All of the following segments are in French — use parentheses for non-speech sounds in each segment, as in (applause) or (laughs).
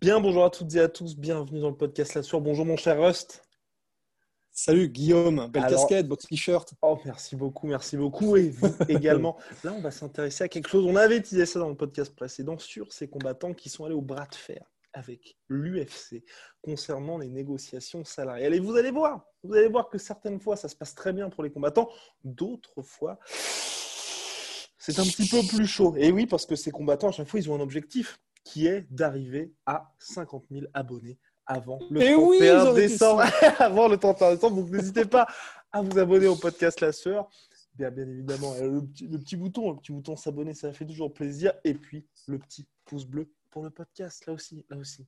Bien, bonjour à toutes et à tous, bienvenue dans le podcast La. Bonjour mon cher Rust. Salut Guillaume, belle Alors- casquette, beau t-shirt. Oh, merci beaucoup, merci beaucoup. Et vous (laughs) également. Là, on va s'intéresser à quelque chose. On avait utilisé ça dans le podcast précédent sur ces combattants qui sont allés au bras de fer avec l'UFC concernant les négociations salariales. Et vous allez voir, vous allez voir que certaines fois, ça se passe très bien pour les combattants, d'autres fois, c'est un petit peu plus chaud. Et oui, parce que ces combattants, à chaque fois, ils ont un objectif qui est d'arriver à 50 000 abonnés avant le Eh oui, 31 j'en étais décembre. (laughs) avant le 31 décembre. Donc n'hésitez pas à vous abonner au podcast La Sœur. Bien, bien évidemment, euh, le petit, le petit bouton, le petit bouton s'abonner, ça fait toujours plaisir. Et puis le petit pouce bleu pour le podcast, là aussi, là aussi.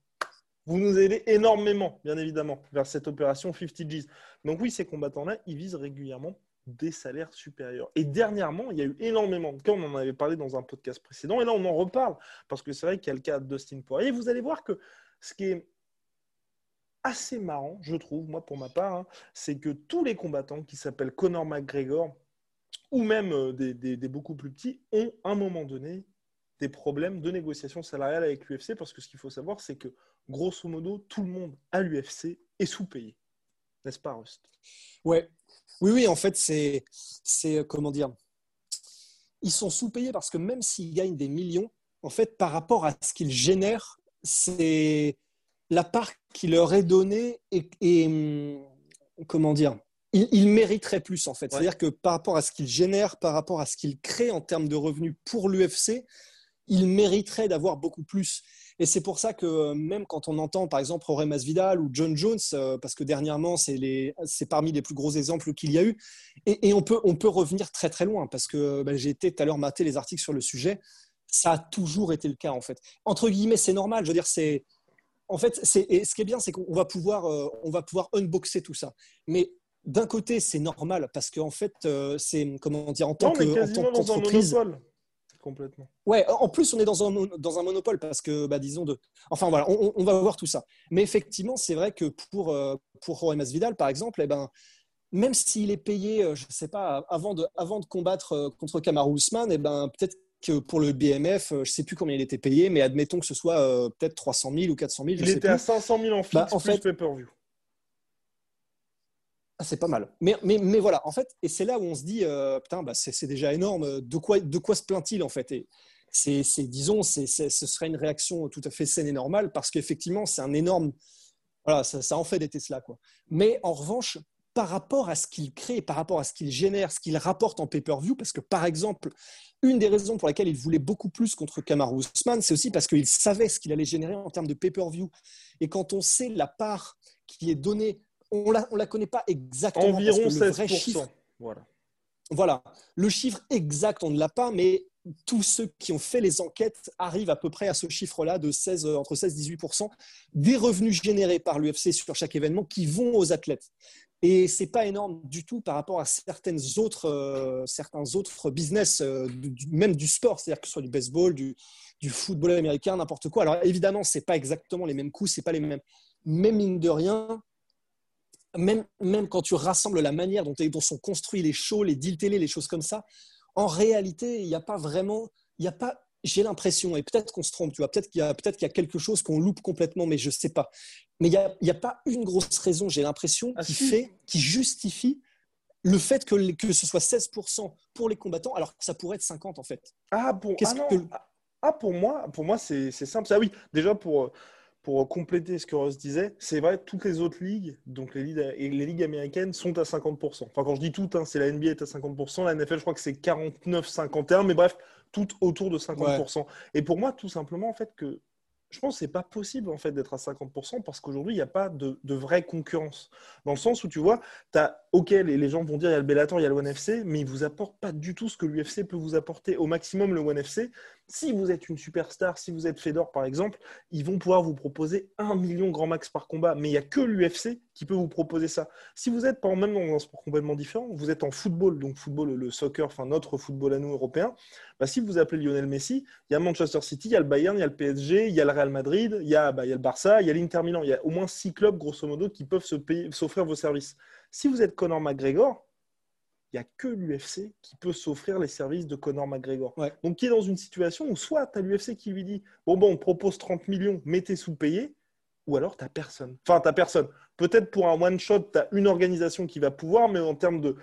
Vous nous aidez énormément, bien évidemment, vers cette opération 50 G's. Donc oui, ces combattants-là, ils visent régulièrement des salaires supérieurs. Et dernièrement, il y a eu énormément de cas, on en avait parlé dans un podcast précédent, et là on en reparle, parce que c'est vrai qu'il y a le cas de Dustin Poirier. Vous allez voir que ce qui est assez marrant, je trouve, moi pour ma part, hein, c'est que tous les combattants qui s'appellent Conor McGregor, ou même euh, des, beaucoup plus petits, ont à un moment donné des problèmes de négociation salariale avec l'UFC, parce que ce qu'il faut savoir, c'est que grosso modo, tout le monde à l'UFC est sous-payé. N'est-ce pas, Rust? Ouais. Oui, oui, en fait, c'est, c'est euh, comment dire Ils sont sous-payés parce que même s'ils gagnent des millions, en fait, par rapport à ce qu'ils génèrent, c'est la part qui leur est donnée et, hum, comment dire ils, mériteraient plus en fait. Ouais. C'est-à-dire que par rapport à ce qu'ils génèrent, par rapport à ce qu'ils créent en termes de revenus pour l'UFC, ils mériteraient d'avoir beaucoup plus. Et c'est pour ça que euh, même quand on entend par exemple Jorge Masvidal ou John Jones, euh, parce que dernièrement c'est parmi les plus gros exemples qu'il y a eu, et, et on, peut, on peut revenir très très loin, parce que bah, j'ai été tout à l'heure mater les articles sur le sujet, ça a toujours été le cas en fait. Entre guillemets, c'est normal, je veux dire, c'est... En fait, et ce qui est bien, c'est qu'on va pouvoir, euh, on va pouvoir unboxer tout ça. Mais d'un côté, c'est normal parce qu'en fait, euh, c'est comment dire, en tant en qu'entreprise, monopole. Complètement. Ouais, en plus, on est dans un, dans un monopole parce que, bah, disons, de... enfin voilà, on, on va voir tout ça. Mais effectivement, c'est vrai que pour, euh, pour Jorge Masvidal, par exemple, eh ben, même s'il est payé, je ne sais pas, avant de, avant de combattre contre Kamaru Usman, eh ben, peut-être que pour le BMF, euh, je ne sais plus combien il était payé, mais admettons que ce soit euh, peut-être 300 000 ou 400 000, je Il sais était plus. à 500 000 en fixe, Bah, en plus fait- pay-per-view. Ah, c'est pas mal. Mais, mais, mais voilà, en fait, et c'est là où on se dit, euh, putain, bah, c'est déjà énorme. De quoi, de quoi se plaint-il, en fait? Et c'est, c'est, disons, c'est, c'est- ce serait une réaction tout à fait saine et normale parce qu'effectivement, c'est un énorme. Voilà, ça, ça en fait des Tesla, quoi. Mais en revanche, par rapport à ce qu'il crée, par rapport à ce qu'il génère, ce qu'il rapporte en pay-per-view, parce que par exemple, une des raisons pour lesquelles il voulait beaucoup plus contre Kamaru Usman, c'est aussi parce qu'il savait ce qu'il allait générer en termes de pay-per-view. Et quand on sait la part qui est donnée, on la, on la connaît pas exactement. parce Environ que le vrai 16%. chiffre, Voilà. voilà, le chiffre exact, on ne l'a pas, mais tous ceux qui ont fait les enquêtes arrivent à peu près à ce chiffre-là de 16, euh, entre 16 et 18% des revenus générés par l'UFC sur chaque événement qui vont aux athlètes. Et c'est pas énorme du tout par rapport à certaines autres, euh, certains autres business, euh, même du sport, c'est-à-dire que ce soit du baseball, du, football américain, n'importe quoi. Alors évidemment, c'est pas exactement les mêmes coûts, c'est pas les mêmes. Mais mine de rien, même, même quand tu rassembles la manière dont, dont sont construits les shows, les deals télé, les choses comme ça, en réalité, il n'y a pas vraiment, il n'y a pas, j'ai l'impression, et peut-être qu'on se trompe, tu vois, peut-être qu'il y a, peut-être qu'il y a quelque chose qu'on loupe complètement, mais je ne sais pas. Mais il n'y a, a pas une grosse raison, j'ai l'impression, Ah, qui si. fait, qui justifie le fait que, que ce soit 16% pour les combattants, alors que ça pourrait être 50 en fait. Ah, pour, ah que- Ah, pour moi, pour moi c'est c'est simple. Ah oui, déjà pour, euh, pour compléter ce que Ross disait, c'est vrai, toutes les autres ligues, donc les ligues, et les ligues américaines, sont à 50%. Enfin, quand je dis toutes, hein, c'est la NBA est à 50%, la NFL, je crois que c'est 49-51, mais bref, toutes autour de 50%. Et pour moi, tout simplement, en fait, que je pense que c'est pas possible en fait d'être à 50% parce qu'aujourd'hui il n'y a pas de, vraie concurrence. Dans le sens où tu vois, as, ok, les, gens vont dire il y a le Bellator, il y a le ONE FC, mais ils vous apportent pas du tout ce que l'UFC peut vous apporter. Au maximum, le ONE FC, si vous êtes une superstar, si vous êtes Fedor par exemple, ils vont pouvoir vous proposer un million grand max par combat, mais il n'y a que l'UFC qui peut vous proposer ça. Si vous êtes, par même dans un sport complètement différent, vous êtes en football, donc football, le soccer, enfin notre football à nous européen, bah, si vous appelez Lionel Messi, il y a Manchester City, il y a le Bayern, il y a le PSG, il y a le Real Madrid, il y a, bah, il y a le Barça, il y a l'Inter Milan, il y a au moins six clubs grosso modo qui peuvent s'offrir vos services. Si vous êtes Conor McGregor, il n'y a que l'UFC qui peut s'offrir les services de Conor McGregor. Donc, qui est dans une situation où soit tu as l'UFC qui lui dit Bon, bon, on propose 30 millions, mettez sous-payé, ou alors tu n'as personne. Enfin, tu n'as personne. Peut-être pour un one-shot, tu as une organisation qui va pouvoir, mais en termes de,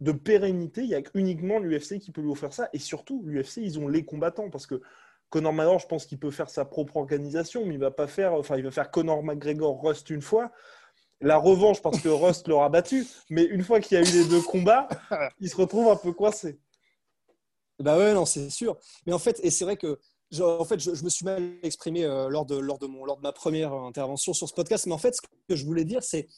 de pérennité, il y a uniquement l'UFC qui peut lui offrir ça. Et surtout, l'UFC, ils ont les combattants parce que Conor McGregor, je pense qu'il peut faire sa propre organisation, mais il va pas faire, enfin, il va faire Conor McGregor Rust une fois la revanche parce que Rust l'aura battu. Mais une fois qu'il y a eu les deux combats, (laughs) il se retrouve un peu coincé. Bah ouais, non, c'est sûr. Mais en fait, et c'est vrai que en fait, je, me suis mal exprimé euh, lors, de, lors, de mon, lors de ma première intervention sur ce podcast. Mais en fait, ce que je voulais dire, c'est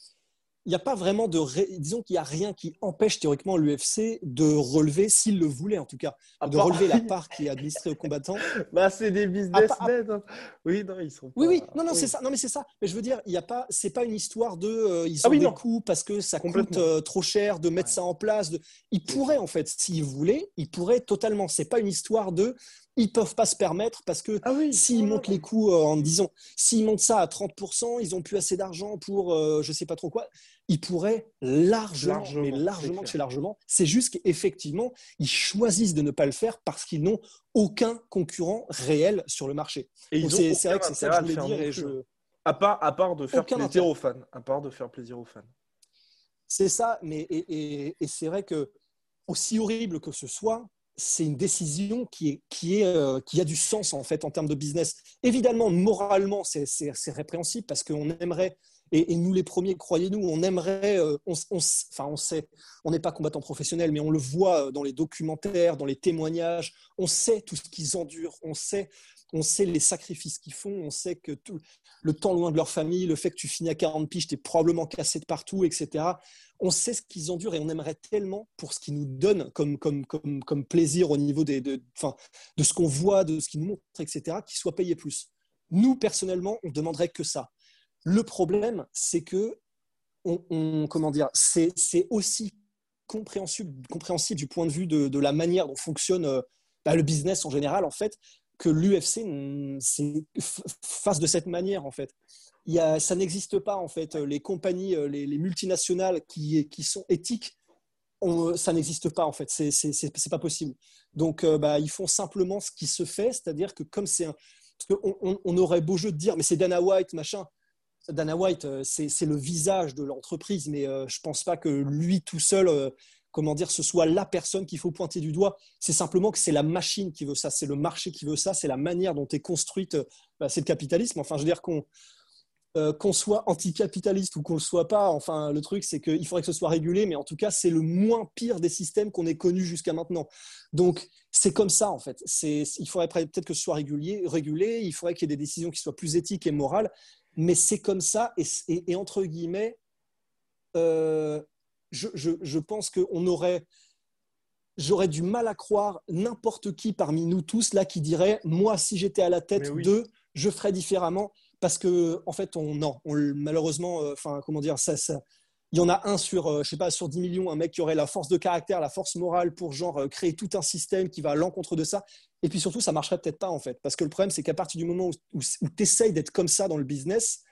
n'y a pas vraiment de. Disons qu'il n'y a rien qui empêche théoriquement l'UFC de relever, s'il le voulait en tout cas, de relever la (laughs) part qui est administrée aux combattants. Bah, c'est des businessmen. Hein. Oui, non, ils sont. Oui, oui, non, non, c'est ça. Non, mais c'est ça. Mais je veux dire, il y a pas. C'est pas une histoire de. Euh, ils ah ont des coûts parce que ça coûte euh, trop cher de mettre ça en place. De... Ils pourraient en fait, s'ils voulaient, ils pourraient totalement. C'est pas une histoire de ils peuvent pas se permettre parce que ah s'ils montent les coûts euh, en disant s'ils montent ça à 30%, ils ont plus assez d'argent pour je je sais pas trop quoi, ils pourraient largement, mais largement chez largement. C'est juste qu'effectivement, ils choisissent de ne pas le faire parce qu'ils n'ont aucun concurrent réel sur le marché. Et c'est vrai que c'est ça que je voulais dire. à, part, à part de faire plaisir aux fans. À part de faire plaisir aux fans. C'est ça, mais et, c'est vrai que aussi horrible que ce soit, c'est une décision qui, est, qui, est, euh, qui a du sens en fait en termes de business. Évidemment, moralement, c'est répréhensible parce qu'on aimerait et, nous, les premiers, croyez-nous, on aimerait, euh, on, enfin, on sait, on n'est pas combattant professionnel, mais on le voit dans les documentaires, dans les témoignages, on sait tout ce qu'ils endurent, on sait, on sait les sacrifices qu'ils font, on sait que tout, le temps loin de leur famille, le fait que tu finis à 40 piges, tu es probablement cassé de partout, etc. On sait ce qu'ils endurent et on aimerait tellement pour ce qu'ils nous donnent comme, comme, comme, comme plaisir au niveau de, de ce qu'on voit, de ce qu'ils nous montrent, etc., qu'ils soient payés plus. Nous, personnellement, on demanderait que ça. Le problème, c'est que on, comment dire, c'est aussi compréhensible, compréhensible du point de vue de, la manière dont fonctionne euh, bah, le business en général, en fait, que l'UFC fasse de cette manière, en fait. Ça n'existe pas, en fait. Les compagnies, euh, les, multinationales qui, sont éthiques, ça n'existe pas, en fait. C'est pas possible. Donc, euh, bah, ils font simplement ce qui se fait, c'est-à-dire que comme c'est un. Parce qu'on on aurait beau jeu de dire, mais c'est Dana White, machin. Dana White, euh, c'est le visage de l'entreprise, mais euh, je ne pense pas que lui tout seul, euh, comment dire, ce soit la personne qu'il faut pointer du doigt. C'est simplement que c'est la machine qui veut ça, c'est le marché qui veut ça, c'est la manière dont est construite, bah, c'est le capitalisme. Enfin, je veux dire qu'on qu'on soit anticapitaliste ou qu'on ne le soit pas, enfin, le truc, c'est qu'il faudrait que ce soit régulé, mais en tout cas, c'est le moins pire des systèmes qu'on ait connus jusqu'à maintenant. Donc, c'est comme ça, en fait. Il faudrait peut-être que ce soit régulé, régulé il faudrait qu'il y ait des décisions qui soient plus éthiques et morales, mais c'est comme ça, et, entre guillemets, euh, je, pense qu'on aurait, j'aurais du mal à croire n'importe qui parmi nous tous là qui dirait, moi, si j'étais à la tête de, je ferais différemment, parce que en fait, on, non, malheureusement, euh, enfin, comment dire, ça, ça il y en a un sur, euh, je sais pas, sur 10 millions, un mec qui aurait la force de caractère, la force morale pour genre créer tout un système qui va à l'encontre de ça. Et puis surtout, ça marcherait peut-être pas en fait. Parce que le problème, c'est qu'à partir du moment où, tu essayes d'être comme ça dans le business,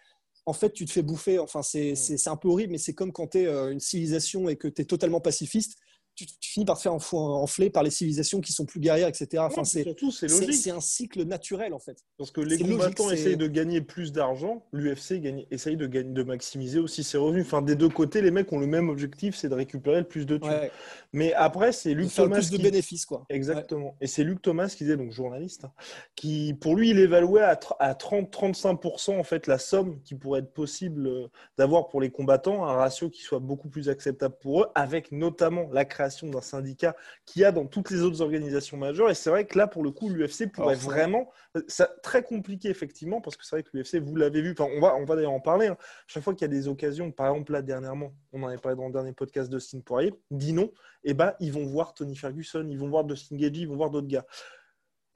en fait, tu te fais bouffer. Enfin, c'est un peu horrible, mais c'est comme quand tu es euh, une civilisation et que tu es totalement pacifiste. Tu, finis par te faire enfler par les civilisations qui sont plus guerrières, etc. Enfin, c'est surtout, c'est logique. C'est un cycle naturel, en fait. Parce que les combattants essayent de gagner plus d'argent, l'UFC essaye de, gagner, de maximiser aussi ses revenus. Enfin, des deux côtés, les mecs ont le même objectif, c'est de récupérer le plus de thunes. Mais après, c'est Luc Thomas. plus de bénéfices, quoi. Exactement. Et c'est Luc Thomas qui disait, donc journaliste, hein, qui, pour lui, il évaluait à, à 30-35% en fait la somme qui pourrait être possible euh, d'avoir pour les combattants, un ratio qui soit beaucoup plus acceptable pour eux, avec notamment la création d'un syndicat qu'il y a dans toutes les autres organisations majeures. Et c'est vrai que là, pour le coup, l'UFC pourrait vraiment. Ça, très compliqué, effectivement, parce que c'est vrai que l'UFC, vous l'avez vu, enfin, on va, on va d'ailleurs en parler. Hein. Chaque fois qu'il y a des occasions, par exemple, là, dernièrement, on en avait parlé dans le dernier podcast de Sting Poirier, dit non, et eh ben, ils vont voir Tony Ferguson, ils vont voir Dustin Gagey, ils vont voir d'autres gars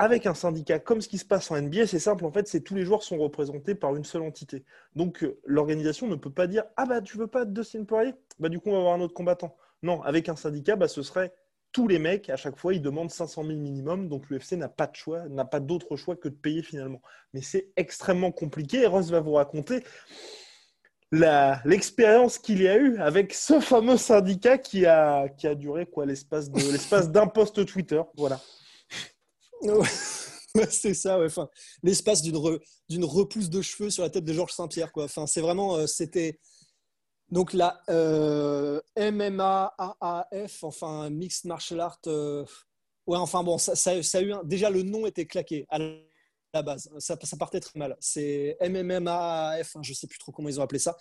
avec un syndicat comme ce qui se passe en NBA, c'est simple, en fait, c'est tous les joueurs sont représentés par une seule entité. Donc euh, l'organisation ne peut pas dire Ah bah tu veux pas Dustin Poirier? Bah du coup on va avoir un autre combattant. Non, avec un syndicat, bah, ce serait tous les mecs, à chaque fois, ils demandent 500 000 minimum, donc l'UFC n'a pas de choix, n'a pas d'autre choix que de payer finalement. Mais c'est extrêmement compliqué et Ross va vous raconter l'expérience qu'il y a eu avec ce fameux syndicat qui a, qui a duré quoi l'espace (laughs) d'un post Twitter. Voilà. (laughs) c'est ça, ouais. enfin, l'espace d'une repousse de cheveux sur la tête de Georges Saint-Pierre. Quoi. Enfin, c'est vraiment, euh, c'était, donc la euh, MMA, AAF, enfin Mixed Martial Art, euh, ouais, enfin bon, ça, ça, a eu déjà le nom était claqué à la base, ça, ça partait très mal. C'est MMMAAF, hein, je sais plus trop comment ils ont appelé ça.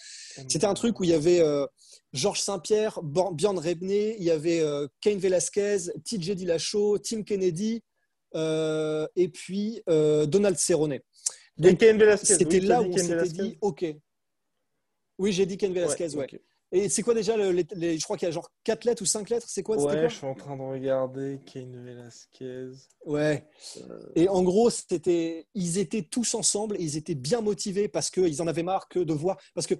C'était un truc où il y avait euh, Georges Saint-Pierre, Bjorn Rebney, il y avait Kane Velasquez, TJ Dillashaw, Tim Kennedy et puis Donald Cerrone. C'était là où on s'était dit, ok, oui, j'ai dit Ken Velasquez, ouais. Et c'est quoi déjà les, Je crois qu'il y a genre 4 lettres ou 5 lettres. C'est quoi Ouais, je suis en train de regarder Ken Velasquez. Ouais. Et en gros, c'était, ils étaient tous ensemble et ils étaient bien motivés parce qu'ils en avaient marre que de voir. Parce que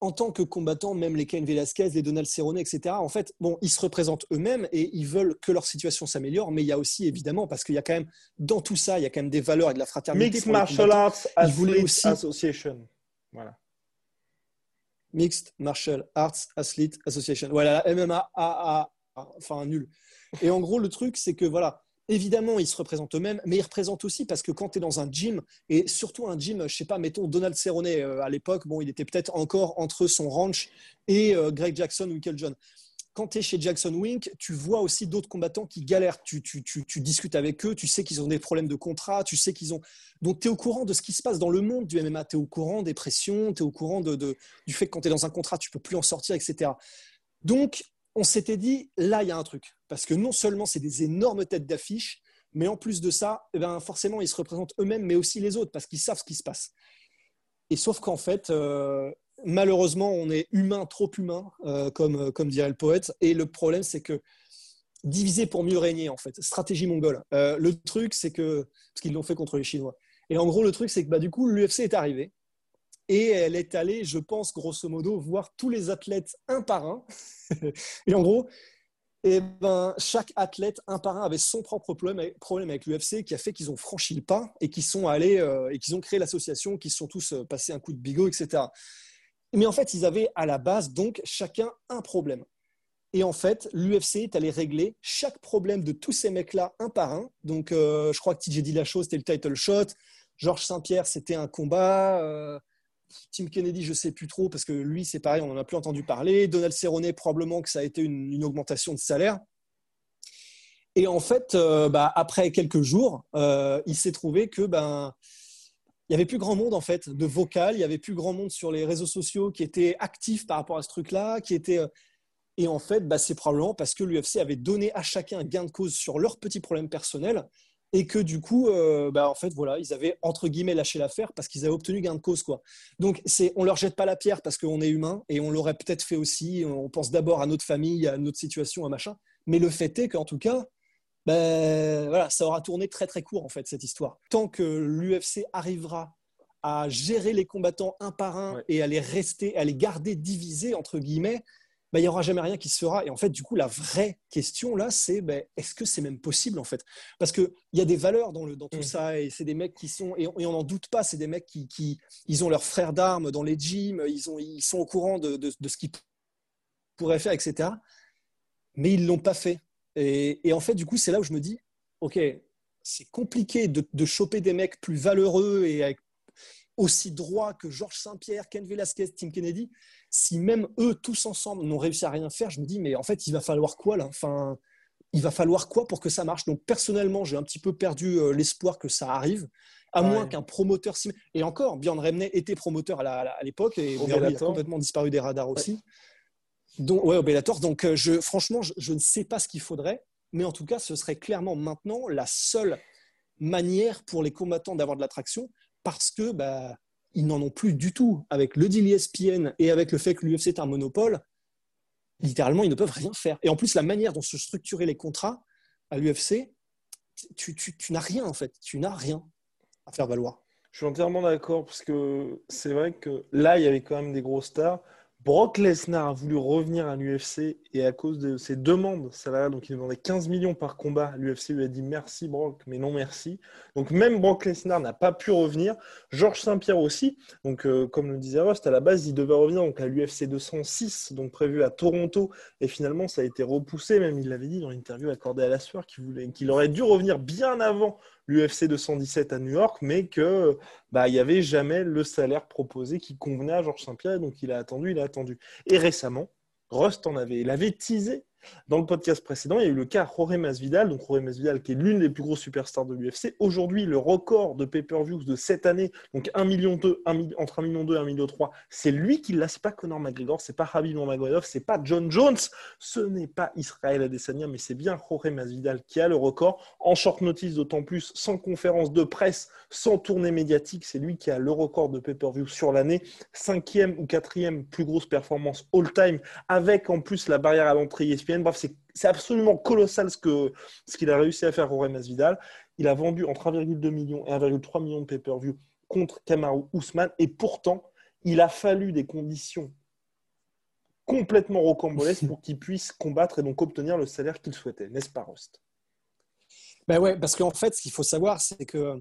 en tant que combattants, même les Ken Velasquez, les Donald Cerrone, etc., en fait, bon, ils se représentent eux-mêmes et ils veulent que leur situation s'améliore. Mais il y a aussi, évidemment, parce qu'il y a quand même, dans tout ça, il y a quand même des valeurs et de la fraternité. Mixed Martial Arts Association. Voilà. Mixed Martial Arts Athlete Association. Voilà, MMA, AA, enfin nul. Et en gros, le truc, c'est que voilà, évidemment, ils se représentent eux-mêmes, mais ils représentent aussi parce que quand tu es dans un gym, et surtout un gym, je sais pas, mettons Donald Cerrone euh, à l'époque, bon, il était peut-être encore entre son ranch et euh, Greg Jackson ou Michael John quand tu es chez Jackson Wink, tu vois aussi d'autres combattants qui galèrent. Tu, discutes avec eux, tu sais qu'ils ont des problèmes de contrat, tu sais qu'ils ont. Donc, tu es au courant de ce qui se passe dans le monde du MMA. Tu es au courant des pressions, tu es au courant de, du fait que quand tu es dans un contrat, tu peux plus en sortir, etc. Donc, on s'était dit, là, il y a un truc. Parce que non seulement c'est des énormes têtes d'affiche, mais en plus de ça, eh ben, forcément, ils se représentent eux-mêmes, mais aussi les autres, parce qu'ils savent ce qui se passe. Et sauf qu'en fait, euh, malheureusement, on est humain, trop humain, euh, comme, euh, comme dirait le poète. Et le problème, c'est que diviser pour mieux régner, en fait. Stratégie mongole. Euh, le truc, c'est que. Parce qu'ils l'ont fait contre les Chinois. Et en gros, le truc, c'est que bah, du coup, l'UFC est arrivé. Et elle est allée, je pense, grosso modo, voir tous les athlètes un par un. (laughs) et en gros, et eh ben, chaque athlète, un par un, avait son propre problème, problème avec l'UFC qui a fait qu'ils ont franchi le pas et qu'ils sont allés et qu'ils ont créé l'association, qu'ils sont tous passés un coup de bigot, etc. Mais en fait, ils avaient à la base donc chacun un problème. Et en fait, l'UFC est allé régler chaque problème de tous ces mecs-là un par un. Donc, euh, je crois que TJ Dillashaw, c'était le title shot. Georges Saint-Pierre, c'était un combat. Euh, Tim Kennedy, je ne sais plus trop, parce que lui, c'est pareil, on n'en a plus entendu parler. Donald Cerrone, probablement que ça a été une, augmentation de salaire. Et en fait, euh, bah, après quelques jours, il s'est trouvé que ben, il y avait plus grand monde en fait de vocal, il y avait plus grand monde sur les réseaux sociaux qui étaient actifs par rapport à ce truc-là, qui était euh, et en fait, bah, c'est probablement parce que l'UFC avait donné à chacun un gain de cause sur leurs petits problèmes personnels et que du coup, euh, bah, en fait, voilà, ils avaient entre guillemets lâché l'affaire parce qu'ils avaient obtenu gain de cause, quoi. Donc, c'est, on leur jette pas la pierre parce qu'on est humain et on l'aurait peut-être fait aussi. On pense d'abord à notre famille, à notre situation, à machin. Mais le fait est qu'en tout cas, ben, voilà, ça aura tourné très très court en fait cette histoire. Tant que l'UFC arrivera à gérer les combattants un par un et à les rester, à les garder divisés entre guillemets, ben, il n'y aura jamais rien qui se fera. Et en fait, du coup, la vraie question là, c'est ben, est-ce que c'est même possible en fait? Parce qu'il y a des valeurs dans, le, dans tout mm. ça et c'est des mecs qui sont, et on n'en doute pas, c'est des mecs qui, qui, ils ont leurs frères d'armes dans les gyms, ils, ont, ils sont au courant de, de, de ce qu'ils pourraient faire, etc. Mais ils ne l'ont pas fait Et, et en fait, du coup, c'est là où je me dis, OK, c'est compliqué de, de choper des mecs plus valeureux et avec aussi droits que Georges Saint-Pierre, Ken Velasquez, Tim Kennedy. Si même eux, tous ensemble, n'ont réussi à rien faire, je me dis, mais en fait, il va falloir quoi là? Enfin, Il va falloir quoi pour que ça marche? Donc, personnellement, j'ai un petit peu perdu euh, l'espoir que ça arrive, à Ouais. moins qu'un promoteur. s'y- Et encore, Björn Remney était promoteur à l'époque et il a complètement disparu des radars aussi. Donc, ouais, Bellator. Donc, euh, je, franchement, je, ne sais pas ce qu'il faudrait, mais en tout cas, ce serait clairement maintenant la seule manière pour les combattants d'avoir de l'attraction parce que bah, ils n'en ont plus du tout. Avec le deal ESPN et avec le fait que l'UFC est un monopole, littéralement, ils ne peuvent rien faire. Et en plus, la manière dont se structuraient les contrats à l'UFC, tu, tu- tu n'as rien en fait. Tu n'as rien à faire valoir. Je suis entièrement d'accord parce que c'est vrai que là, il y avait quand même des gros stars. Brock Lesnar a voulu revenir à l'UFC et à cause de ses demandes salariales, donc il demandait 15 millions par combat, l'UFC lui a dit merci Brock, mais non merci. Donc même Brock Lesnar n'a pas pu revenir. Georges Saint-Pierre aussi, donc euh, comme le disait Rust, à la base il devait revenir donc à l'UFC 206, donc prévu à Toronto, et finalement ça a été repoussé, même il l'avait dit dans l'interview accordée à la sueur qu'il voulait, qu'il aurait dû revenir bien avant l'UFC 217 à New York, mais que bah, il n'y avait jamais le salaire proposé qui convenait à Georges Saint-Pierre, donc il a attendu, il a attendu. Et récemment, Rust en avait, il avait teasé dans le podcast précédent, il y a eu le cas Jorge Masvidal, donc Masvidal qui est l'une des plus grosses superstars de l'UFC. Aujourd'hui, le record de pay-per-views de cette année, donc 1 million 2, 1 mi- entre 1 million 2 et 1 million 3, c'est lui qui l'a, c'est pas Conor McGregor, c'est pas Khabib Nurmagomedov, c'est pas John Jones, ce n'est pas Israël Adesanya, mais c'est bien Jorge Masvidal qui a le record. En short notice d'autant plus, sans conférence de presse, sans tournée médiatique, c'est lui qui a le record de pay-per-view sur l'année, cinquième ou quatrième plus grosse performance all-time, avec en plus la barrière à l'entrée E Bref, c'est absolument colossal ce qu'il a réussi à faire Jorge Masvidal. Il a vendu entre 1,2 million et 1,3 million de pay-per-view contre Kamaru Ousmane, et pourtant, il a fallu des conditions complètement rocambolesques pour qu'il puisse combattre et donc obtenir le salaire qu'il souhaitait, n'est-ce pas, Rost Ben ouais, parce qu'en fait, ce qu'il faut savoir, c'est que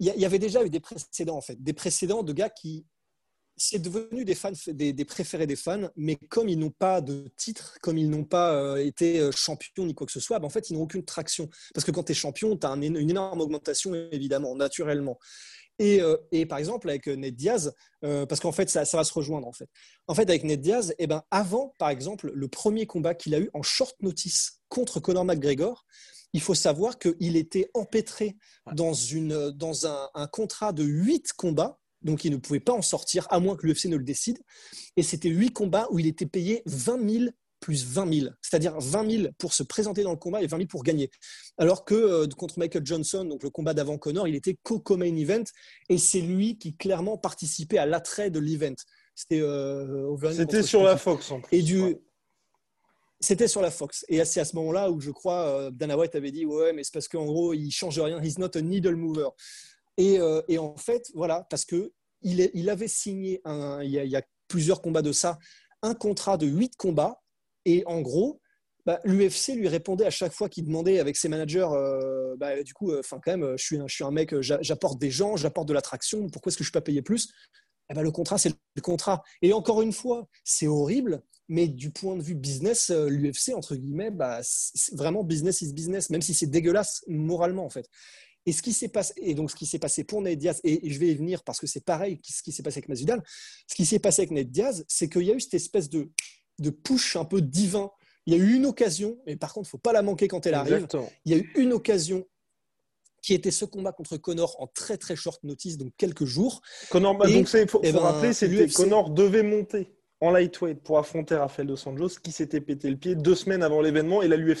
il y avait déjà eu des précédents, en fait, des précédents de gars qui c'est devenu des fans, des, des préférés des fans, mais comme ils n'ont pas de titre, comme ils n'ont pas euh, été euh, champions ni quoi que ce soit, ben en fait, ils n'ont aucune traction. Parce que quand tu es champion, tu as une énorme augmentation, évidemment, naturellement. Et, euh, et par exemple, avec Ned Diaz, euh, parce qu'en fait, ça, ça va se rejoindre, en fait. En fait, avec Ned Diaz, eh ben, avant, par exemple, le premier combat qu'il a eu en short notice contre Conor McGregor, il faut savoir qu'il était empêtré dans, une, dans un, un contrat de 8 combats, donc il ne pouvait pas en sortir, à moins que l'UFC ne le décide. Et c'était 8 combats où il était payé 20 000 plus 20 000, c'est-à-dire 20 000 pour se présenter dans le combat et 20 000 pour gagner. Alors que euh, contre Michael Johnson, donc le combat d'avant Connor, il était co-main event et c'est lui qui clairement participait à l'attrait de l'event. C'était euh, C'était sur la. Fox en plus. Et du, Ouais. c'était sur la Fox. Et c'est à ce moment-là où je crois euh, Dana White avait dit ouais, mais c'est parce qu'en gros il change rien. He's not a needle mover. Et, euh, et en fait, voilà, parce que il, avait signé il, y a, plusieurs combats de ça, un contrat de 8 combats. Et en gros, bah, l'UFC lui répondait à chaque fois qu'il demandait avec ses managers, euh, bah, du coup, enfin quand même, je suis un, mec, j'a- j'apporte des gens, j'apporte de l'attraction. Pourquoi est-ce que je ne suis pas payé plus? Eh ben, le contrat, c'est le contrat. Et encore une fois, c'est horrible, mais du point de vue business, euh, l'UFC, entre guillemets, bah, vraiment business is business, même si c'est dégueulasse moralement, en fait. Et ce qui s'est passé, et donc ce qui s'est passé pour Ned Diaz, et je vais y venir parce que c'est pareil ce qui s'est passé avec Masvidal, ce qui s'est passé avec Ned Diaz, c'est qu'il y a eu cette espèce de, de push un peu divin. Il y a eu une occasion, mais par contre, il ne faut pas la manquer quand elle arrive. Exactement. Il y a eu une occasion qui était ce combat contre Connor en très très short notice, donc quelques jours. Connor, bah, Et- donc il faut, eh faut ben, rappeler, c'était Connor devait monter en lightweight pour affronter Rafael dos Anjos, qui s'était pété le pied deux semaines avant l'événement, et la l'UFC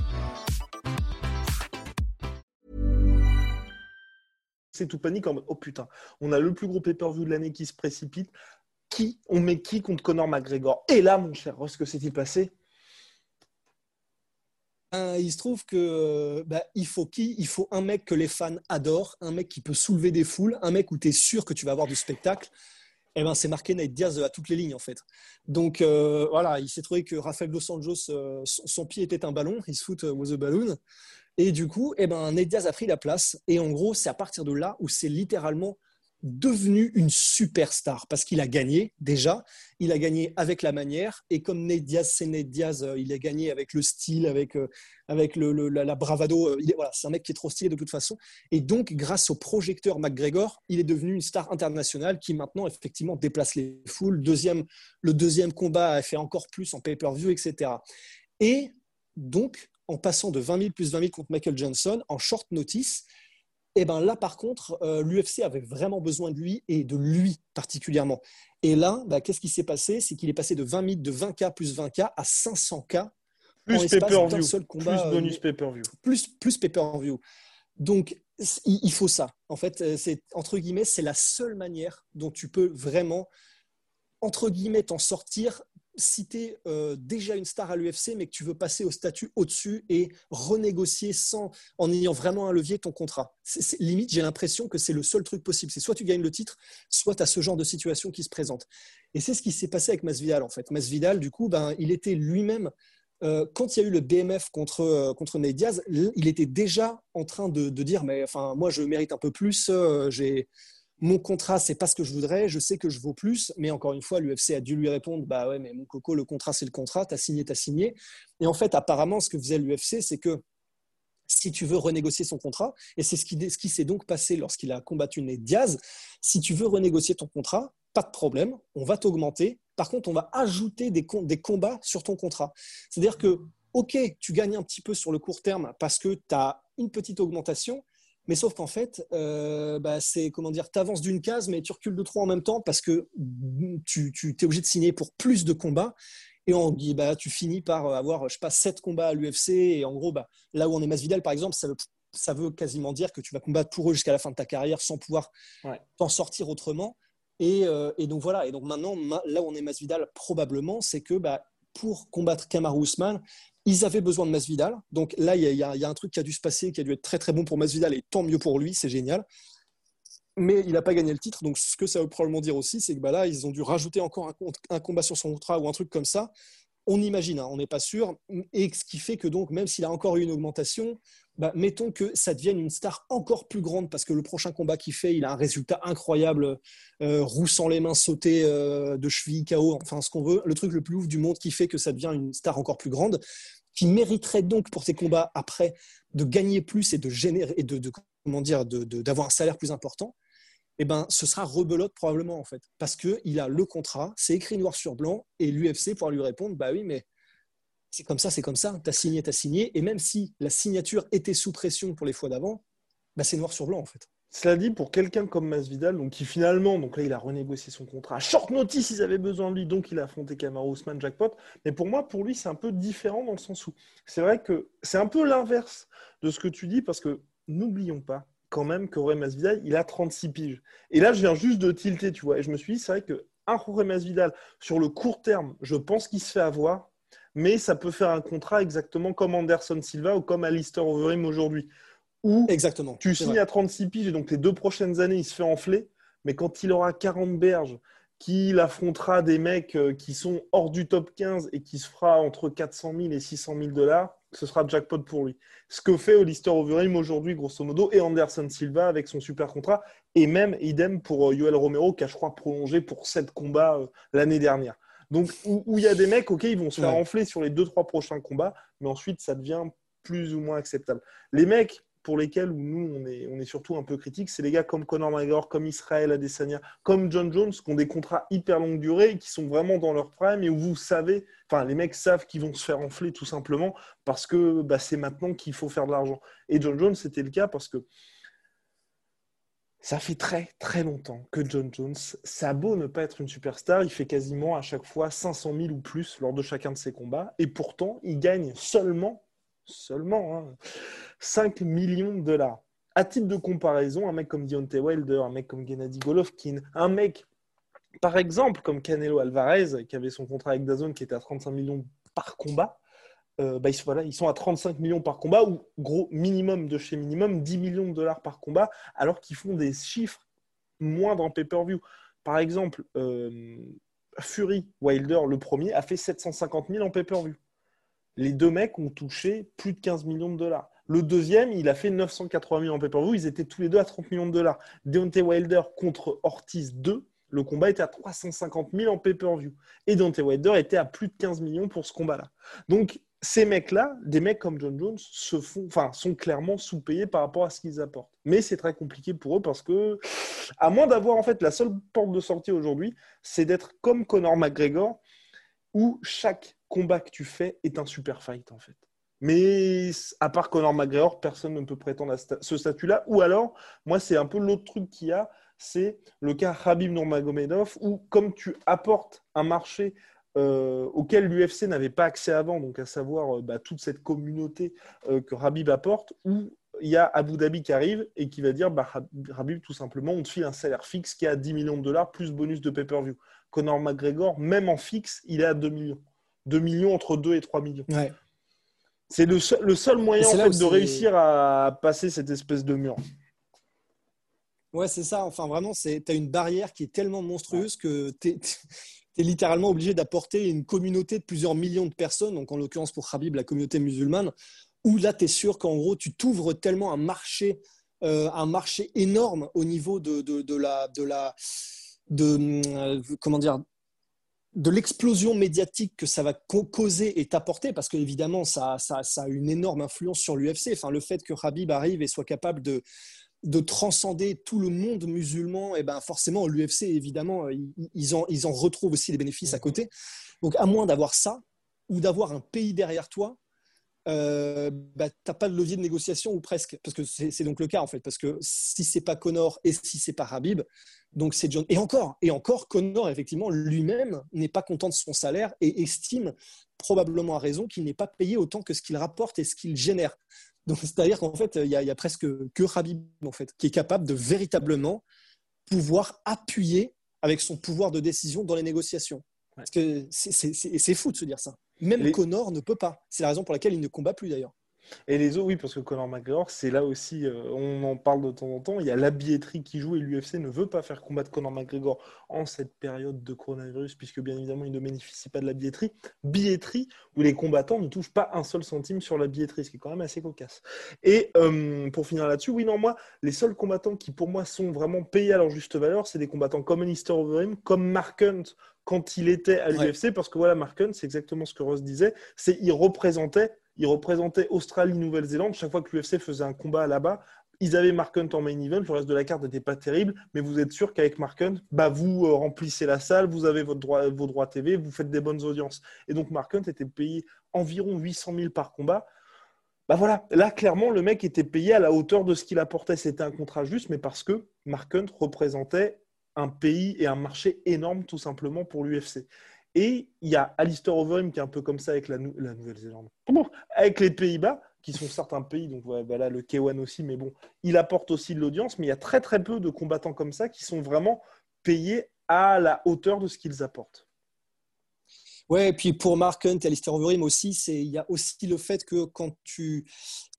C'est tout panique en mode oh putain, on a le plus gros pay-per-view de l'année qui se précipite. Qui on met qui contre Conor McGregor? Et là, mon cher Ross, que s'est-il passé? Ben, il se trouve que ben, il faut qui? Il faut un mec que les fans adorent, un mec qui peut soulever des foules, un mec où tu es sûr que tu vas avoir du spectacle. Eh ben, c'est marqué Nate Diaz à toutes les lignes en fait. Donc euh, voilà, il s'est trouvé que Rafael Dos Anjos, euh, son, pied était un ballon, his foot was a balloon. Et du coup, eh ben, Nate Diaz a pris la place. Et en gros, c'est à partir de là où c'est littéralement devenu une superstar parce qu'il a gagné déjà. Il a gagné avec la manière et comme Ned Diaz, c'est Ned Diaz, euh, il a gagné avec le style, avec, euh, avec le, la, bravado. Euh, voilà, c'est un mec qui est trop stylé de toute façon. Et donc, grâce au projecteur McGregor, il est devenu une star internationale qui maintenant effectivement déplace les foules. Deuxième, le deuxième combat a fait encore plus en pay-per-view, etc. Et donc, en passant de 20 000 plus 20 000 contre Michael Johnson en short notice, et eh ben là, par contre, euh, l'UFC avait vraiment besoin de lui et de lui particulièrement. Et là, bah, qu'est-ce qui s'est passé? C'est qu'il est passé de 20 000, de 20K plus 20K à 500K plus pay-per-view, plus bonus pay-per-view, plus plus pay-per-view. Donc, il faut ça. En fait, euh, c'est entre guillemets, c'est la seule manière dont tu peux vraiment entre guillemets t'en sortir si tu es euh, déjà une star à l'UFC, mais que tu veux passer au statut au-dessus et renégocier sans, en ayant vraiment un levier ton contrat. limite, j'ai l'impression que c'est le seul truc possible. C'est soit tu gagnes le titre, soit tu as ce genre de situation qui se présente. Et c'est ce qui s'est passé avec Masvidal, en fait. Masvidal, du coup, ben, il était lui-même, euh, quand il y a eu le BMF contre, euh, contre Diaz, il était déjà en train de, de dire, mais enfin, moi, je mérite un peu plus, j'ai mon contrat, c'est pas ce que je voudrais, je sais que je vaux plus, mais encore une fois, l'UFC a dû lui répondre, bah ouais, mais mon coco, le contrat, c'est le contrat, t'as signé, t'as signé. Et en fait, apparemment, ce que faisait l'UFC, c'est que si tu veux renégocier son contrat, et c'est ce qui, s'est donc passé lorsqu'il a combattu Ned Diaz, si tu veux renégocier ton contrat, pas de problème, on va t'augmenter. Par contre, on va ajouter des, des combats sur ton contrat. C'est-à-dire que, OK, tu gagnes un petit peu sur le court terme parce que tu as une petite augmentation, mais sauf qu'en fait, euh, bah, c'est comment dire, tu avances d'une case, mais tu recules de trois en même temps parce que tu, tu es obligé de signer pour plus de combats. Et on dit, bah, tu finis par avoir, je sais pas, sept combats à l'UFC. Et en gros, bah, là où on est Masvidal, par exemple, ça veut, ça veut quasiment dire que tu vas combattre pour eux jusqu'à la fin de ta carrière sans pouvoir t'en sortir autrement. Et, euh, et, donc voilà. Et donc maintenant, là où on est Masvidal, probablement, c'est que bah, pour combattre Kamaru Usman, ils avaient besoin de Masvidal. Donc là, il y, a, un truc qui a dû se passer, qui a dû être très très bon pour Masvidal, et tant mieux pour lui, c'est génial. Mais il n'a pas gagné le titre. Donc ce que ça veut probablement dire aussi, c'est que bah là, ils ont dû rajouter encore un, un combat sur son contrat ou un truc comme ça. On imagine, hein, on n'est pas sûr. Et ce qui fait que donc, même s'il a encore eu une augmentation, bah, mettons que ça devienne une star encore plus grande parce que le prochain combat qu'il fait, il a un résultat incroyable, euh, roussant les mains, sauté euh, de cheville, KO, enfin ce qu'on veut, le truc le plus ouf du monde qui fait que ça devient une star encore plus grande, qui mériterait donc pour ses combats après de gagner plus et de générer et de, comment dire d'avoir un salaire plus important. Eh ben, ce sera rebelote probablement en fait, parce que il a le contrat, c'est écrit noir sur blanc, et l'UFC pourra lui répondre, bah oui, mais c'est comme ça, c'est comme ça, tu as signé, tu as signé, et même si la signature était sous pression pour les fois d'avant, bah c'est noir sur blanc en fait. Cela dit, pour quelqu'un comme Masvidal, donc qui finalement, donc là, il a renégocié son contrat. À short notice, ils avaient besoin de lui, donc il a affronté Kamaru Usman, jackpot. Mais pour moi, pour lui, c'est un peu différent dans le sens où c'est vrai que c'est un peu l'inverse de ce que tu dis, parce que n'oublions pas quand même que Jorge Masvidal, il a 36 piges. Et là, je viens juste de tilter, tu vois. Et je me suis dit, c'est vrai que un Jorge Masvidal, sur le court terme, je pense qu'il se fait avoir mais ça peut faire un contrat exactement comme Anderson Silva ou comme Alistair Overeem aujourd'hui. Où exactement, tu signes à 36 piges et donc les deux prochaines années, il se fait enfler, mais quand il aura 40 berges, qu'il affrontera des mecs euh, qui sont hors du top 15 et qui se fera entre 400 000 et 600 000 dollars, ce sera jackpot pour lui. Ce que fait Alistair Overeem aujourd'hui, grosso modo, et Anderson Silva avec son super contrat, et même idem pour euh, Yoel Romero, qui a, je crois, prolongé pour 7 combats euh, l'année dernière. Donc, où il y a des mecs, ok, ils vont se faire enfler sur les deux, trois prochains combats, mais ensuite, ça devient plus ou moins acceptable. Les mecs pour lesquels nous, on est, on est surtout un peu critique, c'est les gars comme Conor McGregor, comme Israël Adesanya, comme John Jones, qui ont des contrats hyper longue durée, qui sont vraiment dans leur prime et où vous savez, enfin, les mecs savent qu'ils vont se faire enfler tout simplement parce que bah, c'est maintenant qu'il faut faire de l'argent. Et John Jones, c'était le cas parce que ça fait très très longtemps que John Jones, ça a beau ne pas être une superstar, il fait quasiment à chaque fois 500 000 ou plus lors de chacun de ses combats, et pourtant il gagne seulement, seulement 5 hein, millions de dollars. À titre de comparaison, un mec comme Deontay Wilder, un mec comme Gennady Golovkin, un mec par exemple comme Canelo Alvarez, qui avait son contrat avec Dazone qui était à 35 millions par combat, euh, bah, ils, sont, à 35 millions par combat, ou gros minimum de chez minimum, 10 millions de dollars par combat, alors qu'ils font des chiffres moindres en pay-per-view. Par exemple, euh, Fury Wilder, le premier, a fait 750 000 en pay-per-view. Les deux mecs ont touché plus de 15 millions de dollars. Le deuxième, il a fait 980 000 en pay-per-view. Ils étaient tous les deux à 30 millions de dollars. Deontay Wilder contre Ortiz 2, le combat était à 350 000 en pay-per-view. Et Deontay Wilder était à plus de 15 millions pour ce combat-là. Donc, ces mecs-là, des mecs comme John Jones, se font, enfin, sont clairement sous-payés par rapport à ce qu'ils apportent. Mais c'est très compliqué pour eux parce que, à moins d'avoir en fait la seule porte de sortie aujourd'hui, c'est d'être comme Conor McGregor, où chaque combat que tu fais est un super fight en fait. Mais à part Conor McGregor, personne ne peut prétendre à ce statut-là. Ou alors, moi, c'est un peu l'autre truc qu'il y a, c'est le cas Habib Nurmagomedov, où comme tu apportes un marché euh, auquel l'UFC n'avait pas accès avant, donc à savoir euh, bah, toute cette communauté euh, que Habib apporte, où il y a Abu Dhabi qui arrive et qui va dire bah, Habib, tout simplement, on te file un salaire fixe qui est à 10 millions de dollars plus bonus de pay-per-view. Conor McGregor, même en fixe, il est à 2 millions. 2 millions entre 2 et 3 millions. C'est le, seul, moyen en fait, de réussir à passer cette espèce de mur. Ouais, c'est ça. Enfin, vraiment, tu as une barrière qui est tellement monstrueuse que tu es, littéralement obligé d'apporter une communauté de plusieurs millions de personnes, donc en l'occurrence pour Habib, la communauté musulmane, où là, tu es sûr qu'en gros, tu t'ouvres tellement un marché, euh, un marché énorme au niveau de, de, la. De la de, euh, comment dire de l'explosion médiatique que ça va causer et t'apporter, parce qu'évidemment, ça, ça, ça, a une énorme influence sur l'UFC. Enfin, le fait que Habib arrive et soit capable de, de transcender tout le monde musulman, et eh ben forcément l'UFC évidemment ils en, ils en retrouvent aussi les bénéfices à mhm. côté. Donc à moins d'avoir ça ou d'avoir un pays derrière toi, euh, bah, tu n'as pas de levier de négociation ou presque, parce que c'est donc le cas en fait, parce que si c'est pas Connor et si c'est pas Habib, donc c'est John. Et encore, et encore, Connor effectivement lui-même n'est pas content de son salaire et estime probablement à raison qu'il n'est pas payé autant que ce qu'il rapporte et ce qu'il génère. Donc, c'est-à-dire qu'en fait, il y, a, presque que en fait, qui est capable de véritablement pouvoir appuyer avec son pouvoir de décision dans les négociations. Parce que c'est fou de se dire ça. Même Connor ne peut pas. C'est la raison pour laquelle il ne combat plus d'ailleurs. Et les autres, oui, parce que Conor McGregor, c'est là aussi, euh, on en parle de temps en temps, il y a la billetterie qui joue et l'UFC ne veut pas faire combattre Conor McGregor en cette période de coronavirus, puisque bien évidemment, il ne bénéficie pas de la billetterie. Billetterie où les combattants ne touchent pas un seul centime sur la billetterie, ce qui est quand même assez cocasse. Et euh, pour finir là-dessus, oui, non, moi, les seuls combattants qui pour moi sont vraiment payés à leur juste valeur, c'est des combattants comme Alistair Overeem, comme Mark Hunt, quand il était à l'UFC, parce que voilà, Mark Hunt, c'est exactement ce que Ross disait, c'est il représentait il représentait Australie, Nouvelle-Zélande. Chaque fois que l'UFC faisait un combat là-bas, ils avaient Mark Hunt en main event. Le reste de la carte n'était pas terrible, mais vous êtes sûr qu'avec Mark Hunt, bah, vous euh, remplissez la salle, vous avez vos droits TV, vous faites des bonnes audiences. Et donc Mark Hunt était payé environ 800 000 par combat. Bah voilà, là clairement le mec était payé à la hauteur de ce qu'il apportait. C'était un contrat juste, mais parce que Mark Hunt représentait un pays et un marché énorme tout simplement pour l'UFC. Et il y a Alistair Overeem qui est un peu comme ça avec la, Nouvelle-Zélande. avec les Pays-Bas, qui sont certains pays, donc voilà, le K1 aussi, mais bon, il apporte aussi de l'audience, mais il y a très très peu de combattants comme ça qui sont vraiment payés à la hauteur de ce qu'ils apportent. Ouais, et puis pour Mark Hunt et Alistair Overeem aussi, il y a aussi le fait que quand tu.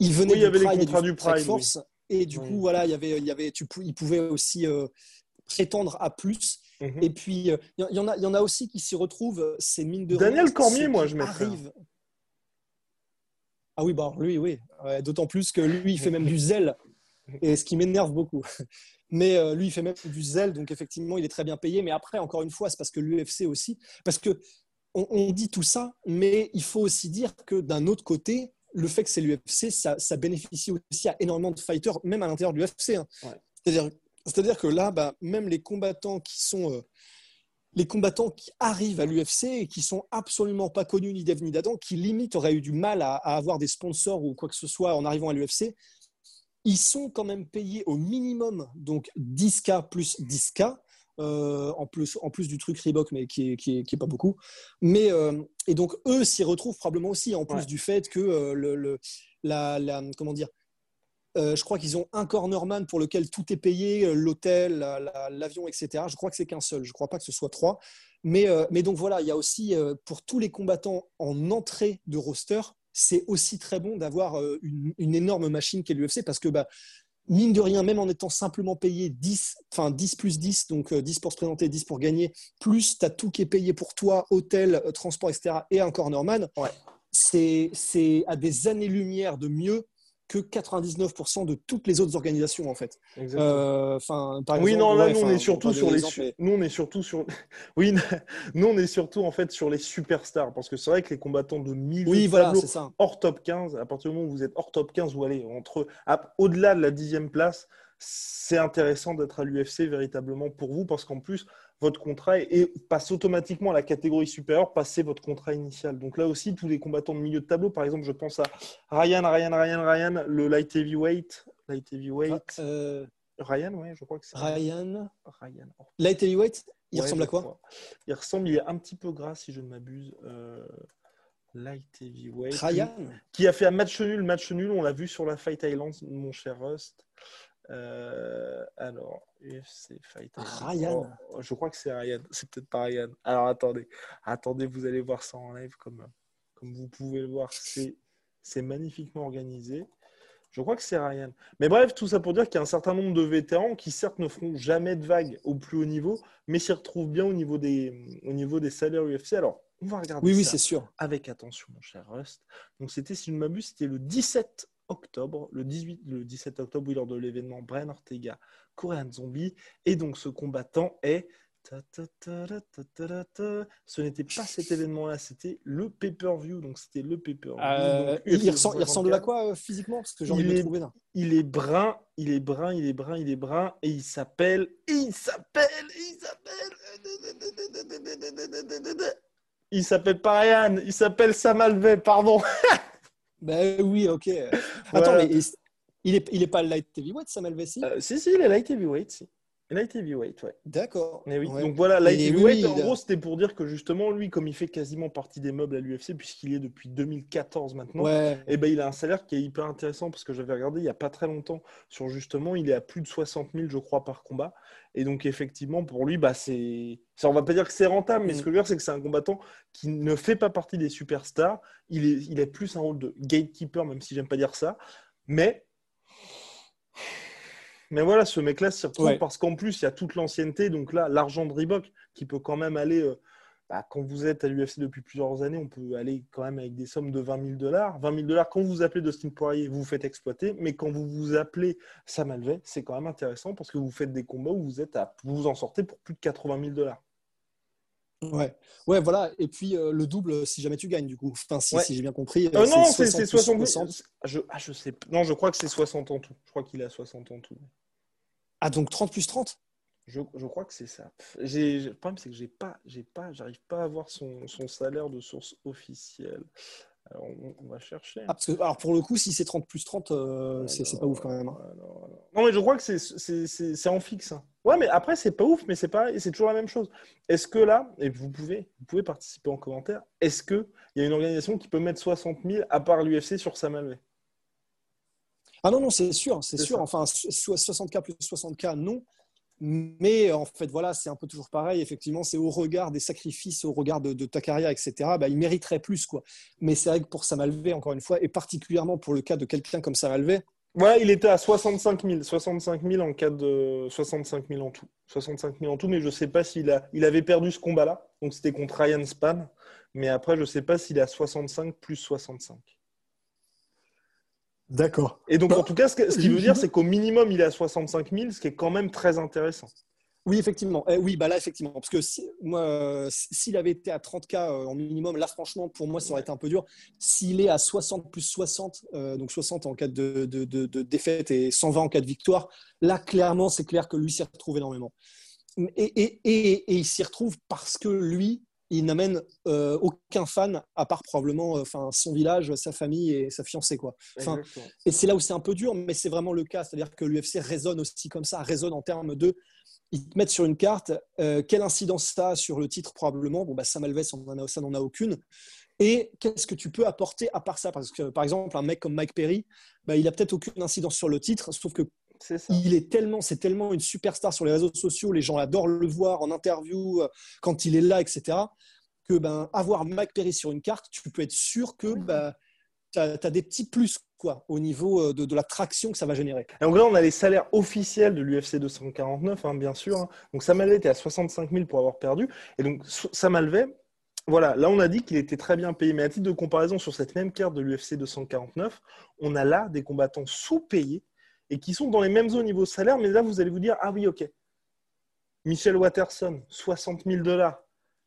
Il venait oui, il y avait les contrats du Prime. Force, Et du coup, voilà, il y avait, il y avait, tu, il pouvait aussi euh, prétendre à plus. Mhm. Et puis, il euh, y, en a, y en a aussi qui s'y retrouvent, euh, c'est mine de Daniel Cormier, moi, je mettrais. Ah oui, bah, lui, oui. D'autant plus que lui, il fait même du zèle, (laughs) et ce qui m'énerve beaucoup. Mais euh, lui, il fait même du zèle, donc effectivement, il est très bien payé. Mais après, encore une fois, c'est parce que l'UFC aussi. Parce que on, dit tout ça, mais il faut aussi dire que d'un autre côté, le fait que c'est l'UFC, ça, ça, bénéficie aussi à énormément de fighters, même à l'intérieur de l'UFC. Hein. C'est-à-dire c'est-à-dire que là, bah, même les combattants qui sont euh, les combattants qui arrivent à l'UFC et qui sont absolument pas connus ni d'Ev ni d'Adam, qui limite auraient eu du mal à, avoir des sponsors ou quoi que ce soit en arrivant à l'UFC, ils sont quand même payés au minimum donc 10K plus 10K. Euh, en, plus, en plus du truc Reebok, mais qui n'est qui est, pas beaucoup. Mais, euh, et donc, eux s'y retrouvent probablement aussi, en plus du fait que le, la, la, comment dire, euh, je crois qu'ils ont un cornerman pour lequel tout est payé, euh, l'hôtel, l'avion, etc. Je crois que c'est qu'un seul. Je ne crois pas que ce soit trois. Mais, euh, mais donc voilà, il y a aussi pour tous les combattants en entrée de roster, c'est aussi très bon d'avoir une, une, énorme machine qu'est l'UFC parce que bah, mine de rien, même en étant simplement payé 10, enfin 10 plus 10, donc 10 pour se présenter, 10 pour gagner, plus tu as tout qui est payé pour toi, hôtel, transport, etc., et un cornerman, Ouais. c'est à des années-lumière de mieux que 99% de toutes les autres organisations en fait. Euh, par oui, exemple, non, là, ouais, nous, on est surtout sur les. exemples, Nous, on est surtout sur. (laughs) Oui, (laughs) nous, on est surtout en fait sur les superstars. Parce que c'est vrai que les combattants de milieu Oui, de voilà, ça. hors top 15, à partir du moment où vous êtes hors top 15 ou allez, entre, au-delà de la dixième place, c'est intéressant d'être à l'UFC véritablement pour vous parce qu'en plus, votre contrat et passe automatiquement à la catégorie supérieure, passez votre contrat initial. Donc là aussi, tous les combattants de milieu de tableau, par exemple, je pense à Ryan, Ryan, Ryan, Ryan, le light heavyweight. Light heavyweight. Euh, Ryan, ouais, je crois que c'est Ryan, Ryan. light heavyweight, il Ouais, ressemble à quoi crois. Il ressemble, il est un petit peu gras si je ne m'abuse. Euh, light heavyweight. Ryan Qui a fait un match nul, match nul, on l'a vu sur la Fight Island, mon cher Rust. Euh, alors, UFC Fight Island. Ryan. Oh, je crois que c'est Ryan, c'est peut-être pas Ryan. Alors attendez, attendez, vous allez voir ça en live comme, comme vous pouvez le voir, c'est magnifiquement organisé. Je crois que c'est Ryan. Mais bref, tout ça pour dire qu'il y a un certain nombre de vétérans qui, certes, ne feront jamais de vagues au plus haut niveau, mais s'y retrouvent bien au niveau des, au niveau des salaires UFC. Alors, on va regarder Oui, oui, ça c'est sûr. avec attention, mon cher Rust. Donc, c'était, si je ne m'abuse, c'était le 17 octobre, le, 18, le 17 octobre, oui, lors de l'événement Brian Ortega, Korean Zombie. Et donc, ce combattant est. Ce n'était pas cet événement-là, c'était le pay-per-view. Donc, c'était le pay-per-view. Euh, Donc, il, ressemble, il ressemble à 254. quoi euh, physiquement? Parce que j'ai envie Il est- trouver là. Il est brun, il est brun, il est brun, il est brun, et il s'appelle, il s'appelle, il s'appelle, il s'appelle pas Ryan, il s'appelle Sam Alvey, pardon. (laughs) Ben oui, ok. Attends, Voilà. mais il est, il est pas light heavyweight, Samuel Vessi Euh, si, si, il est light heavyweight, si. Light heavyweight, ouais. D'accord. Mais oui. Ouais. Donc voilà, light Et heavyweight, oui, en gros, c'était pour dire que justement, lui, comme il fait quasiment partie des meubles à l'UFC, puisqu'il est depuis 2014 maintenant, Ouais. Eh ben, il a un salaire qui est hyper intéressant parce que j'avais regardé il n'y a pas très longtemps sur justement, il est à plus de 60 000, je crois, par combat. Et donc, effectivement, pour lui, bah, c'est. Ça, on va pas dire que c'est rentable, mais Mm. ce que je veux dire, c'est que c'est un combattant qui ne fait pas partie des superstars. Il est, il a plus un rôle de gatekeeper, même si j'aime pas dire ça. Mais. Mais voilà, ce mec-là s'y retrouve Ouais. parce qu'en plus, il y a toute l'ancienneté. Donc là, l'argent de Reebok qui peut quand même aller. euh, bah, quand vous êtes à l'UFC depuis plusieurs années, on peut aller quand même avec des sommes de 20 000 dollars. 20 000 dollars, quand vous appelez Dustin Poirier, vous vous faites exploiter. Mais quand vous vous appelez Sam Alvey, c'est quand même intéressant parce que vous faites des combats où vous, êtes à, vous en sortez pour plus de 80 000 dollars. Ouais. ouais, voilà. Et puis euh, le double si jamais tu gagnes, du coup. Enfin, si, Ouais. si j'ai bien compris. Euh, non, c'est c'est 60 plus 60 000. Je, ah, je sais. Non, je crois que c'est 60 en tout. Je crois qu'il est à 60 en tout. Ah, donc 30 plus 30 Je, je crois que c'est ça. Le problème, c'est que j'ai pas, j'ai pas, j'arrive pas à avoir son, son salaire de source officielle. Alors, on, on va chercher. ah, parce que, Alors pour le coup, si c'est 30 plus 30, euh, c'est pas ouf quand même. hein. Alors, alors. Non, mais je crois que c'est- c'est c'est- c'est en fixe. hein. Ouais, mais après, c'est pas ouf, mais c'est pareil, c'est toujours la même chose. Est-ce que là, et vous pouvez, vous pouvez participer en commentaire, est-ce qu'il y a une organisation qui peut mettre 60 000 à part l'UFC sur Sam Alvey Ah non, non, c'est sûr, c'est sûr. ça. Enfin, so- 60K plus 60K, non. Mais en fait, voilà, c'est un peu toujours pareil. Effectivement, c'est au regard des sacrifices, au regard de, de ta carrière, etc. Bah, il mériterait plus, quoi. Mais c'est vrai que pour Samalvé, encore une fois, et particulièrement pour le cas de quelqu'un comme Samalvé, Ouais, il était à 65 000. 65 000 en cas de 65 000 en tout. 65 000 en tout, mais je sais pas s'il a, il avait perdu ce combat-là. Donc c'était contre Ryan Span. Mais après, je sais pas s'il est à 65 plus 65. D'accord. Et donc, en tout cas, ce, que- ce qui veut dire, c'est qu'au minimum, il est à 65 000, ce qui est quand même très intéressant. Oui, effectivement. Eh oui, bah là, effectivement. Parce que si, moi, euh, s'il avait été à 30K euh, en minimum, là, franchement, pour moi, ça aurait été un peu dur. S'il est à 60 plus 60, euh, donc 60 en cas de, de- de- de défaite et 120 en cas de victoire, là, clairement, c'est clair que lui s'y retrouve énormément. Et, et- et- et il s'y retrouve parce que lui, il n'amène euh, aucun fan, à part probablement euh, enfin, son village, sa famille et sa fiancée. Quoi. Enfin, et c'est là où c'est un peu dur, mais c'est vraiment le cas. C'est-à-dire que l'UFC résonne aussi comme ça, résonne en termes de. Ils te mettent sur une carte, euh, quelle incidence ça a sur le titre probablement Bon, bah, Sam Alves, on en a- ça n'en a aucune. Et qu'est-ce que tu peux apporter à part ça? Parce que, par exemple, un mec comme Mike Perry, bah, il a peut-être aucune incidence sur le titre, sauf que C'est ça. il est tellement, c'est tellement une superstar sur les réseaux sociaux, les gens adorent le voir en interview, euh, quand il est là, etc. Que ben, avoir Mike Perry sur une carte, tu peux être sûr que bah, as, des petits plus quoi, au niveau de, la traction que ça va générer. Et donc là, on a les salaires officiels de l'UFC 249, hein, bien sûr. Hein. Donc Sam Alvey était à 65 000 pour avoir perdu. Et donc Sam Alvey, voilà, là on a dit qu'il était très bien payé. Mais à titre de comparaison, sur cette même carte de l'UFC 249, on a là des combattants sous-payés et qui sont dans les mêmes au niveau salaire. Mais là, vous allez vous dire, ah oui, ok. Michel Watterson, 60 000 dollars.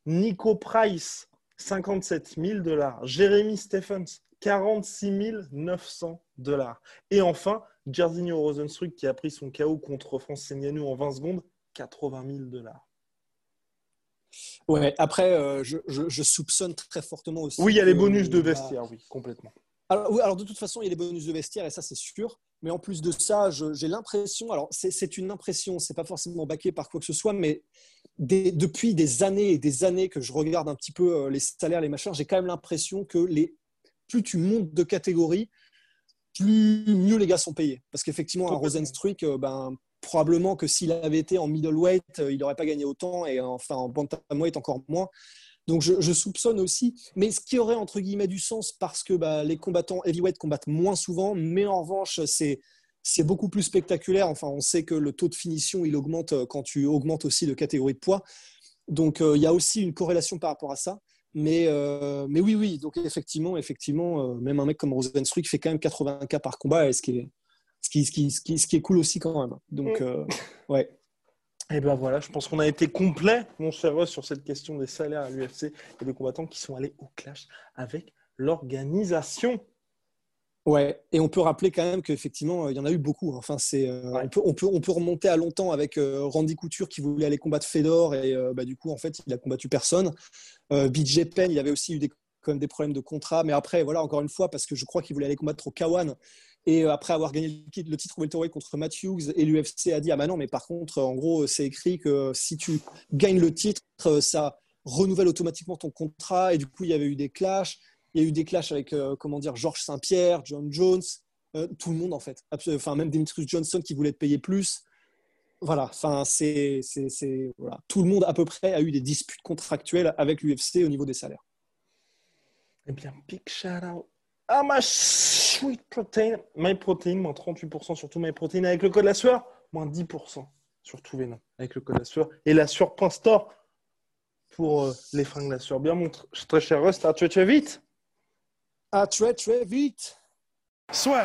Nico Price, 57 000 dollars. Jeremy Stephens, 46 900 dollars. Et enfin, Jairzinho Rosenstruck qui a pris son KO contre France Ngannou en 20 secondes, 80 000 dollars. Ouais, après, euh, je, soupçonne très fortement aussi. Oui, il y a les bonus de vestiaire, oui, complètement. Alors, de toute façon, il y a les bonus de vestiaire, et ça, c'est sûr. Mais en plus de ça, j'ai l'impression, alors c'est une impression, c'est pas forcément baqué par quoi que ce soit, mais depuis des années et des années que je regarde un petit peu euh, les salaires, les machins, j'ai quand même l'impression que les, plus tu montes de catégorie, plus mieux les gars sont payés. Parce qu'effectivement, un Rosenstruck, euh, ben, probablement que s'il avait été en middleweight, euh, il n'aurait pas gagné autant, et enfin en bantamweight encore moins. Donc je, soupçonne aussi, mais ce qui aurait entre guillemets du sens parce que bah, les combattants heavyweight combattent moins souvent, mais en revanche c'est c'est beaucoup plus spectaculaire. Enfin, on sait que le taux de finition il augmente euh, quand tu augmentes aussi de catégorie de poids. Donc il y a aussi une corrélation par rapport à ça. Mais, euh, mais oui, oui, donc effectivement, effectivement, euh, même un mec comme Rosenstruck fait quand même 80 cas par combat, et ce qui est, ce qui, ce qui, ce qui, ce qui est cool aussi quand même. Donc, mm. euh, ouais. Et ben voilà, je pense qu'on a été complet, mon cher Ross, sur cette question des salaires à l'UFC et des combattants qui sont allés au clash avec l'organisation. Ouais, et on peut rappeler quand même qu'effectivement, il y en a eu beaucoup. Enfin, c'est, on, peut, on, peut, on peut remonter à longtemps avec Randy Couture qui voulait aller combattre Fedor et bah, du coup, en fait, il a combattu personne. Euh, BJ Penn, il avait aussi eu des, des problèmes de contrat. Mais après, voilà, encore une fois, parce que je crois qu'il voulait aller combattre au Kawan. Et euh, après avoir gagné le titre welterweight contre Matthews, et l'UFC a dit Ah, bah non, mais par contre, en gros, c'est écrit que si tu gagnes le titre, ça renouvelle automatiquement ton contrat. Et du coup, il y avait eu des clashs. Il y a eu des clashs avec, euh, comment dire, Georges Saint-Pierre, John Jones, tout le monde en fait. Enfin, même Demetrius Johnson qui voulait te payer plus voilà, enfin, c'est, voilà. tout le monde à peu près a eu des disputes contractuelles avec l'UFC au niveau des salaires. Eh bien, big shout out à ma sweet protein, MyProtein, moins 38% sur tout MyProtein avec le code la sueur, moins 10% sur tous les noms avec le code la sueur et la sueur.store pour euh, les fringues la sueur. Bien, mon très cher Rust, à très très vite? À très très vite? Soit.